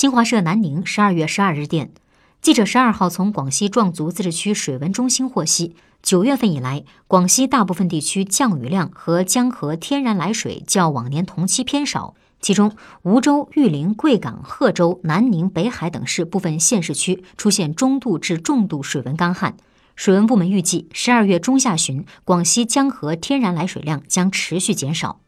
新华社南宁十二月十二日电记者十二号从广西壮族自治区水文中心获悉九月份以来广西大部分地区降雨量和江河天然来水较往年同期偏少其中梧州玉林贵港贺州南宁北海等市部分县市区出现中度至重度水文干旱。水文部门预计十二月中下旬广西江河天然来水量将持续减少。